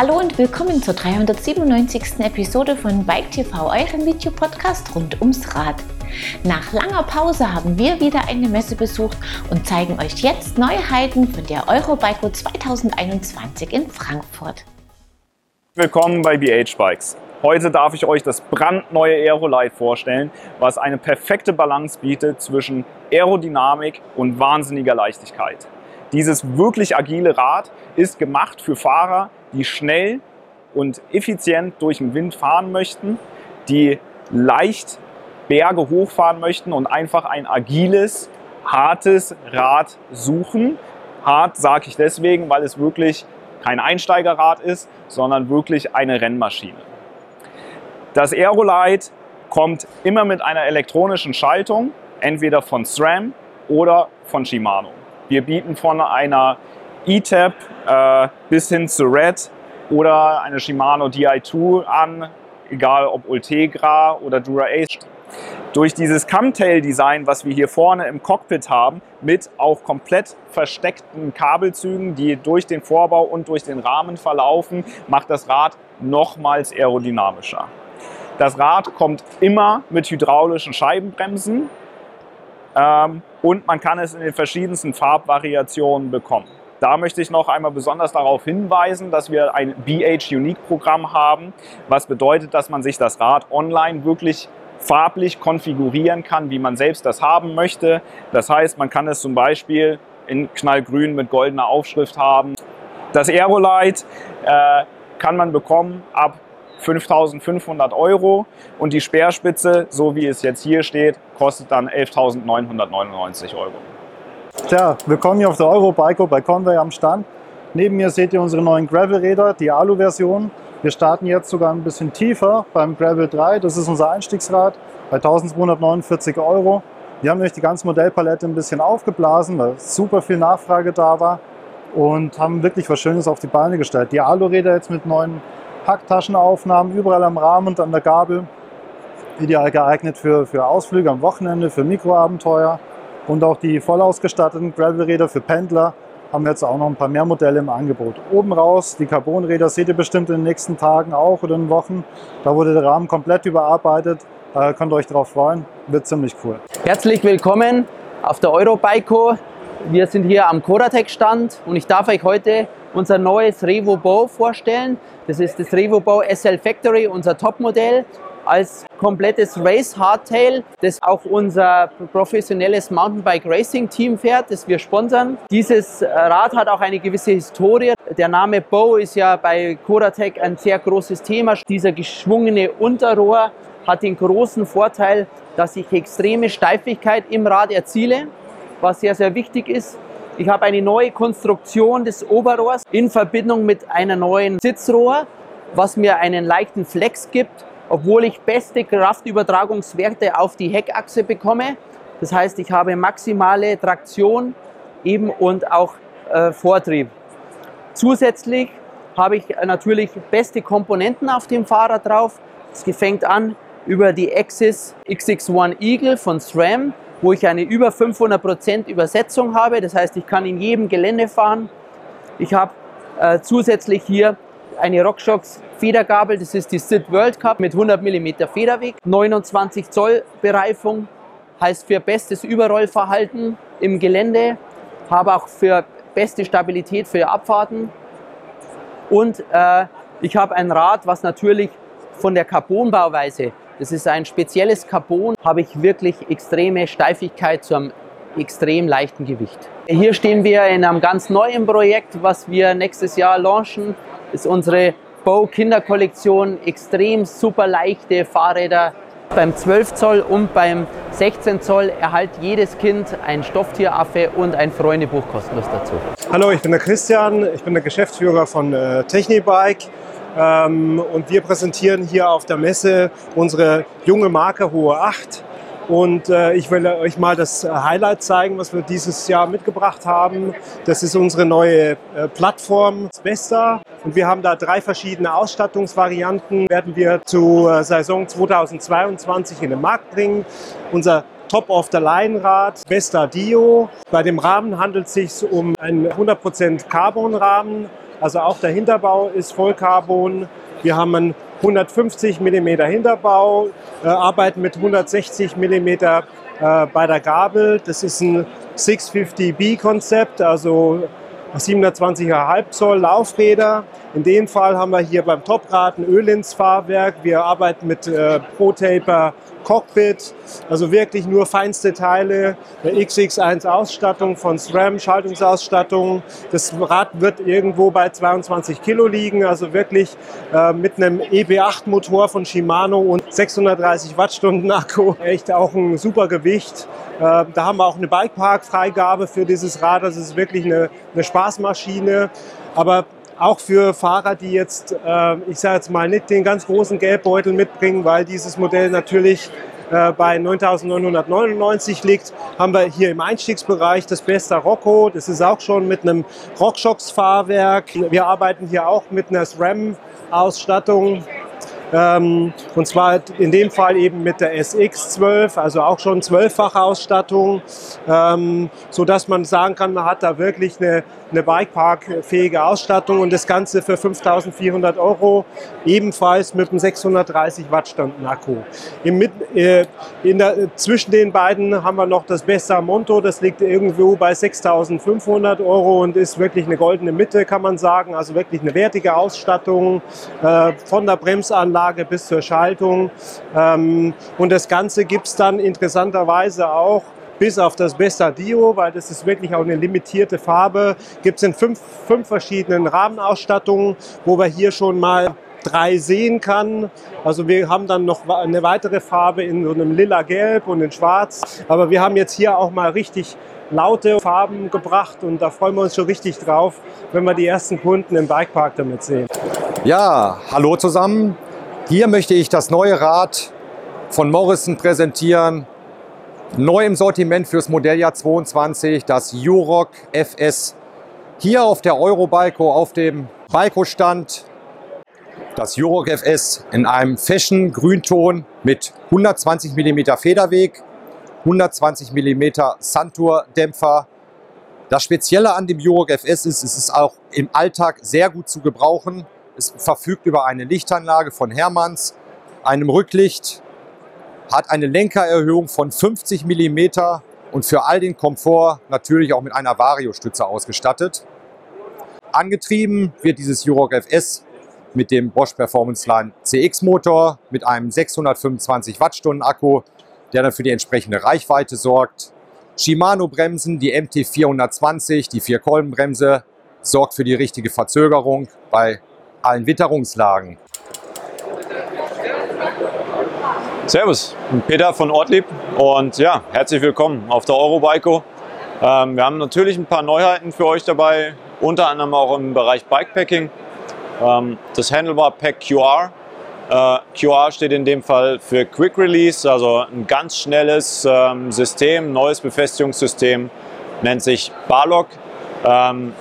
Hallo und willkommen zur 397. Episode von Bike TV, eurem Videopodcast rund ums Rad. Nach langer Pause haben wir wieder eine Messe besucht und zeigen euch jetzt Neuheiten von der Eurobike 2021 in Frankfurt. Willkommen bei BH Bikes. Heute darf ich euch das brandneue Aerolite vorstellen, was eine perfekte Balance bietet zwischen Aerodynamik und wahnsinniger Leichtigkeit. Dieses wirklich agile Rad ist gemacht für Fahrer, die schnell und effizient durch den Wind fahren möchten, die leicht Berge hochfahren möchten und einfach ein agiles, hartes Rad suchen. Hart sage ich deswegen, weil es wirklich kein Einsteigerrad ist, sondern wirklich eine Rennmaschine. Das Aerolite kommt immer mit einer elektronischen Schaltung, entweder von SRAM oder von Shimano. Wir bieten von einer E-Tab äh, bis hin zu Red oder eine Shimano Di2 an, egal ob Ultegra oder Dura Ace. Durch dieses Camtail-Design, was wir hier vorne im Cockpit haben, mit auch komplett versteckten Kabelzügen, die durch den Vorbau und durch den Rahmen verlaufen, macht das Rad nochmals aerodynamischer. Das Rad kommt immer mit hydraulischen Scheibenbremsen ähm, und man kann es in den verschiedensten Farbvariationen bekommen. Da möchte ich noch einmal besonders darauf hinweisen, dass wir ein BH Unique Programm haben, was bedeutet, dass man sich das Rad online wirklich farblich konfigurieren kann, wie man selbst das haben möchte. Das heißt, man kann es zum Beispiel in knallgrün mit goldener Aufschrift haben. Das Aerolite äh, kann man bekommen ab 5.500 Euro und die Speerspitze, so wie es jetzt hier steht, kostet dann 11.999 Euro. Tja, willkommen hier auf der Eurobike bei Conway am Stand. Neben mir seht ihr unsere neuen Gravel-Räder, die Alu-Version. Wir starten jetzt sogar ein bisschen tiefer beim Gravel 3. Das ist unser Einstiegsrad bei 1249 Euro. Wir haben euch die ganze Modellpalette ein bisschen aufgeblasen, weil super viel Nachfrage da war und haben wirklich was Schönes auf die Beine gestellt. Die Alu-Räder jetzt mit neuen Packtaschenaufnahmen überall am Rahmen und an der Gabel. Ideal geeignet für, für Ausflüge am Wochenende, für Mikroabenteuer. Und auch die voll ausgestatteten Gravelräder für Pendler haben jetzt auch noch ein paar mehr Modelle im Angebot. Oben raus, die Carbonräder seht ihr bestimmt in den nächsten Tagen auch oder in Wochen. Da wurde der Rahmen komplett überarbeitet. Da könnt ihr euch drauf freuen. Wird ziemlich cool. Herzlich willkommen auf der Eurobike. Wir sind hier am Coratec Stand und ich darf euch heute unser neues Revo Bow vorstellen. Das ist das Revo Bow SL Factory, unser Topmodell als komplettes Race Hardtail, das auch unser professionelles Mountainbike Racing Team fährt, das wir sponsern. Dieses Rad hat auch eine gewisse Historie. Der Name Bow ist ja bei Coratec ein sehr großes Thema. Dieser geschwungene Unterrohr hat den großen Vorteil, dass ich extreme Steifigkeit im Rad erziele, was sehr, sehr wichtig ist. Ich habe eine neue Konstruktion des Oberrohrs in Verbindung mit einer neuen Sitzrohr, was mir einen leichten Flex gibt, obwohl ich beste Kraftübertragungswerte auf die Heckachse bekomme. Das heißt, ich habe maximale Traktion eben und auch äh, Vortrieb. Zusätzlich habe ich natürlich beste Komponenten auf dem Fahrrad drauf. Es fängt an über die Axis XX1 Eagle von SRAM, wo ich eine über 500% Übersetzung habe. Das heißt, ich kann in jedem Gelände fahren. Ich habe äh, zusätzlich hier eine RockShox Federgabel, das ist die SID World Cup mit 100 mm Federweg, 29 Zoll Bereifung, heißt für bestes Überrollverhalten im Gelände, habe auch für beste Stabilität für Abfahrten und äh, ich habe ein Rad, was natürlich von der Carbonbauweise das ist ein spezielles Carbon, habe ich wirklich extreme Steifigkeit zu einem extrem leichten Gewicht. Hier stehen wir in einem ganz neuen Projekt, was wir nächstes Jahr launchen. Das ist unsere Bow Kinderkollektion, extrem super leichte Fahrräder. Beim 12 Zoll und beim 16 Zoll erhält jedes Kind ein Stofftieraffe und ein Freundebuch kostenlos dazu. Hallo, ich bin der Christian, ich bin der Geschäftsführer von äh, Technibike. Ähm, und wir präsentieren hier auf der Messe unsere junge Marke Hohe 8. Und äh, ich will euch mal das Highlight zeigen, was wir dieses Jahr mitgebracht haben. Das ist unsere neue äh, Plattform Vesta. Und wir haben da drei verschiedene Ausstattungsvarianten, werden wir zur Saison 2022 in den Markt bringen. Unser Top-of-the-Line-Rad Vesta Dio. Bei dem Rahmen handelt es sich um einen 100% Carbon-Rahmen Also auch der Hinterbau ist Vollcarbon. Wir haben einen 150 mm Hinterbau, äh, arbeiten mit 160 mm äh, bei der Gabel. Das ist ein 650B-Konzept, also 720er Halbzoll Laufräder. In dem Fall haben wir hier beim Toprad ein Ölins-Fahrwerk. Wir arbeiten mit äh, Pro-Taper Cockpit, also wirklich nur feinste Teile, der XX1 Ausstattung von SRAM, Schaltungsausstattung. Das Rad wird irgendwo bei 22 Kilo liegen, also wirklich äh, mit einem EB8 Motor von Shimano und 630 Wattstunden Akku. Echt auch ein super Gewicht. Äh, da haben wir auch eine Bikepark-Freigabe für dieses Rad. Das ist wirklich eine, eine Spaßmaschine. Aber auch für Fahrer, die jetzt, äh, ich sage jetzt mal, nicht den ganz großen Geldbeutel mitbringen, weil dieses Modell natürlich äh, bei 9.999 liegt, haben wir hier im Einstiegsbereich das beste Rocco. Das ist auch schon mit einem Rockshox-Fahrwerk. Wir arbeiten hier auch mit einer SRAM-Ausstattung. Ähm, und zwar in dem Fall eben mit der SX12, also auch schon zwölffache Ausstattung, ähm, so dass man sagen kann, man hat da wirklich eine, eine Bikepark-fähige Ausstattung und das Ganze für 5.400 Euro, ebenfalls mit einem 630 Wattstunden Akku. Im, äh, der, zwischen den beiden haben wir noch das Bessa Monto, das liegt irgendwo bei 6.500 Euro und ist wirklich eine goldene Mitte, kann man sagen, also wirklich eine wertige Ausstattung äh, von der Bremsanlage bis zur Schaltung. Ähm, und das Ganze gibt es dann interessanterweise auch bis auf das Besta Dio, weil das ist wirklich auch eine limitierte Farbe, gibt es in fünf, fünf verschiedenen Rahmenausstattungen, wo wir hier schon mal drei sehen kann. Also wir haben dann noch eine weitere Farbe in so einem lila Gelb und in Schwarz. Aber wir haben jetzt hier auch mal richtig laute Farben gebracht und da freuen wir uns schon richtig drauf, wenn wir die ersten Kunden im Bikepark damit sehen. Ja, hallo zusammen. Hier möchte ich das neue Rad von Morrison präsentieren. Neu im Sortiment fürs Modelljahr 22 das Euroc FS. Hier auf der Eurobico auf dem Biko-Stand das Euroc FS in einem Fashion Grünton mit 120 mm Federweg, 120 mm Santur Dämpfer. Das Spezielle an dem Euroc FS ist, es ist auch im Alltag sehr gut zu gebrauchen. Es verfügt über eine Lichtanlage von Hermanns, einem Rücklicht, hat eine Lenkererhöhung von 50 mm und für all den Komfort natürlich auch mit einer Vario-Stütze ausgestattet. Angetrieben wird dieses Euroc FS mit dem Bosch Performance Line CX Motor mit einem 625 Wattstunden Akku, der dann für die entsprechende Reichweite sorgt. Shimano Bremsen, die MT420, die Vierkolbenbremse, sorgt für die richtige Verzögerung bei allen Witterungslagen. Servus, Peter von Ortlieb und ja, herzlich willkommen auf der Eurobike. Ähm, wir haben natürlich ein paar Neuheiten für euch dabei, unter anderem auch im Bereich Bikepacking. Ähm, das Handlebar Pack QR. Äh, QR steht in dem Fall für Quick Release, also ein ganz schnelles ähm, System, neues Befestigungssystem, nennt sich Barlock. Ähm,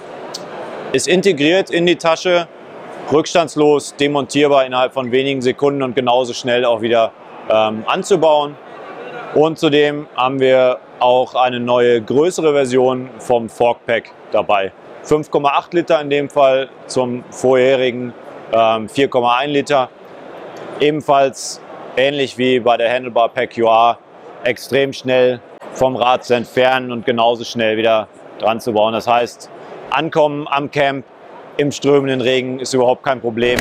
ist integriert in die Tasche, rückstandslos, demontierbar innerhalb von wenigen Sekunden und genauso schnell auch wieder ähm, anzubauen. Und zudem haben wir auch eine neue größere Version vom Fork Pack dabei. 5,8 Liter in dem Fall zum vorherigen ähm, 4,1 Liter. Ebenfalls ähnlich wie bei der Handlebar Pack UR extrem schnell vom Rad zu entfernen und genauso schnell wieder dran zu bauen. Das heißt, ankommen am Camp im strömenden Regen ist überhaupt kein Problem.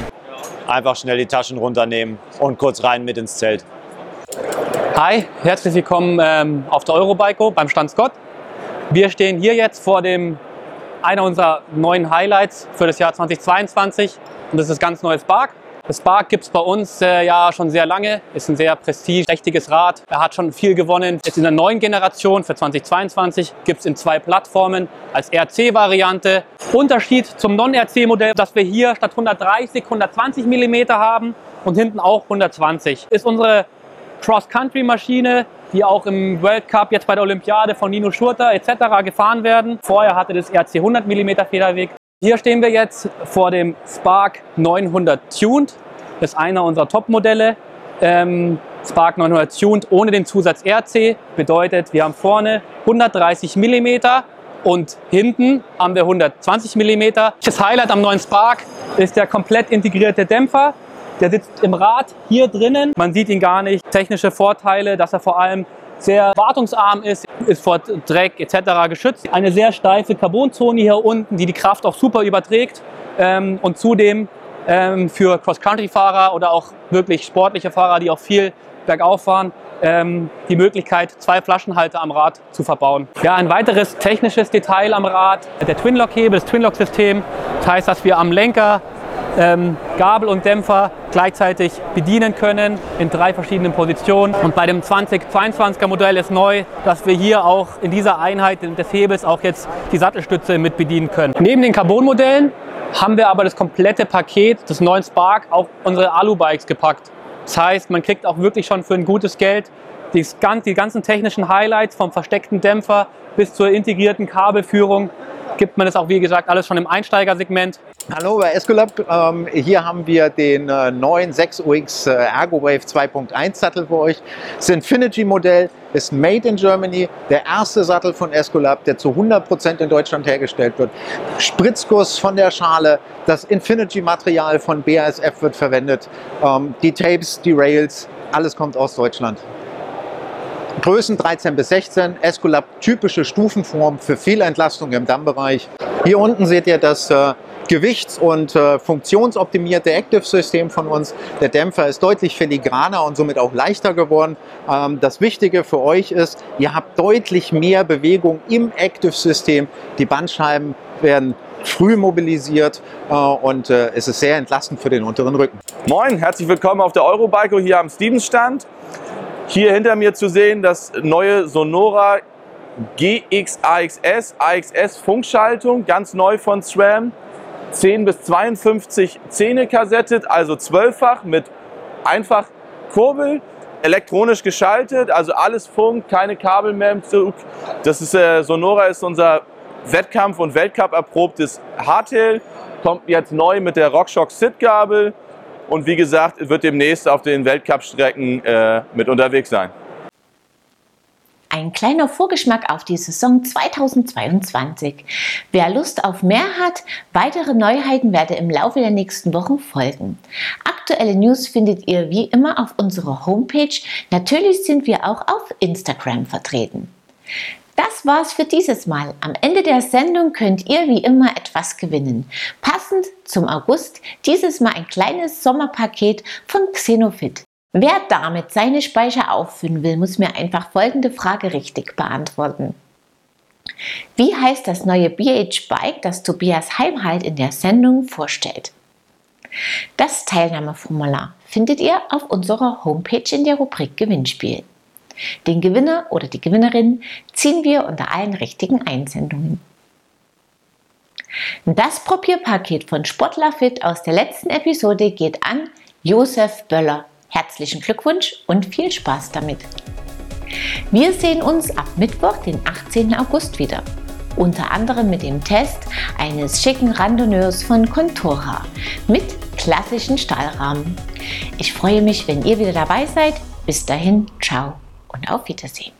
Einfach schnell die Taschen runternehmen und kurz rein mit ins Zelt. Hi, herzlich willkommen ähm, auf der Eurobike beim Stand Scott. Wir stehen hier jetzt vor dem einer unserer neuen Highlights für das Jahr 2022 und das ist ganz neues Spark. Das Spark gibt es bei uns äh, ja schon sehr lange, ist ein sehr prestigeträchtiges Rad. Er hat schon viel gewonnen. Jetzt in der neuen Generation für 2022 gibt es in zwei Plattformen als RC-Variante. Unterschied zum Non-RC-Modell, dass wir hier statt 130 120 mm haben und hinten auch 120. Ist unsere Cross-Country-Maschine, die auch im World Cup jetzt bei der Olympiade von Nino Schurter etc. gefahren werden. Vorher hatte das RC 100 mm Federweg. Hier stehen wir jetzt vor dem Spark 900 Tuned. Das ist einer unserer Top-Modelle. Ähm, Spark 900 Tuned ohne den Zusatz RC bedeutet, wir haben vorne 130 mm und hinten haben wir 120 mm. Das Highlight am neuen Spark ist der komplett integrierte Dämpfer. Der sitzt im Rad hier drinnen. Man sieht ihn gar nicht. Technische Vorteile, dass er vor allem sehr wartungsarm ist, ist vor Dreck etc. geschützt. Eine sehr steife Carbonzone hier unten, die die Kraft auch super überträgt ähm, und zudem ähm, für Cross-Country-Fahrer oder auch wirklich sportliche Fahrer, die auch viel bergauf fahren, ähm, die Möglichkeit, zwei Flaschenhalter am Rad zu verbauen. Ja, ein weiteres technisches Detail am Rad, der Twinlock-Hebel, das Twinlock-System. Das heißt, dass wir am Lenker ähm, Gabel und Dämpfer gleichzeitig bedienen können in drei verschiedenen Positionen. Und bei dem 2022er Modell ist neu, dass wir hier auch in dieser Einheit des Hebels auch jetzt die Sattelstütze mit bedienen können. Neben den Carbon-Modellen haben wir aber das komplette Paket des neuen Spark auf unsere Alu-Bikes gepackt. Das heißt, man kriegt auch wirklich schon für ein gutes Geld die, ganzen technischen Highlights vom versteckten Dämpfer bis zur integrierten Kabelführung gibt man das auch, wie gesagt, alles schon im Einsteigersegment. Hallo bei Escolab. Ähm, hier haben wir den äh, neuen 6UX äh, ErgoWave 2.1 Sattel für euch. Das Infinity-Modell ist made in Germany, der erste Sattel von Escolab, der zu 100% in Deutschland hergestellt wird. Spritzguss von der Schale, das Infinity-Material von BASF wird verwendet, ähm, die Tapes, die Rails, alles kommt aus Deutschland. Größen 13 bis 16, Escolab typische Stufenform für Fehlentlastung im Dammbereich. Hier unten seht ihr das äh, gewichts- und äh, funktionsoptimierte Active-System von uns. Der Dämpfer ist deutlich filigraner und somit auch leichter geworden. Ähm, das Wichtige für euch ist, ihr habt deutlich mehr Bewegung im Active-System. Die Bandscheiben werden früh mobilisiert äh, und äh, es ist sehr entlastend für den unteren Rücken. Moin, herzlich willkommen auf der Eurobike hier am Stevens-Stand. Hier hinter mir zu sehen das neue Sonora GX AXS, AXS Funkschaltung, ganz neu von SRAM. 10 bis 52 Zähne kassettet, also zwölffach mit einfach Kurbel, elektronisch geschaltet, also alles Funk, keine Kabel mehr im Zug. Das ist äh, Sonora ist unser Wettkampf- und Weltcup erprobtes Hardtail, kommt jetzt neu mit der RockShox Sit-Gabel und wie gesagt, wird demnächst auf den Weltcup-Strecken äh, mit unterwegs sein. Ein kleiner Vorgeschmack auf die Saison 2022. Wer Lust auf mehr hat, weitere Neuheiten werden im Laufe der nächsten Wochen folgen. Aktuelle News findet ihr wie immer auf unserer Homepage. Natürlich sind wir auch auf Instagram vertreten. Das war's für dieses Mal. Am Ende der Sendung könnt ihr wie immer etwas gewinnen. Passend zum August dieses Mal ein kleines Sommerpaket von Xenofit. Wer damit seine Speicher auffüllen will, muss mir einfach folgende Frage richtig beantworten. Wie heißt das neue BH Bike, das Tobias Heimhalt in der Sendung vorstellt? Das Teilnahmeformular findet ihr auf unserer Homepage in der Rubrik Gewinnspiel. Den Gewinner oder die Gewinnerin ziehen wir unter allen richtigen Einsendungen. Das Probierpaket von Sportlerfit aus der letzten Episode geht an Josef Böller. Herzlichen Glückwunsch und viel Spaß damit. Wir sehen uns ab Mittwoch, den 18. August wieder. Unter anderem mit dem Test eines schicken Randonneurs von Contora mit klassischen Stahlrahmen. Ich freue mich, wenn ihr wieder dabei seid. Bis dahin, ciao und auf Wiedersehen.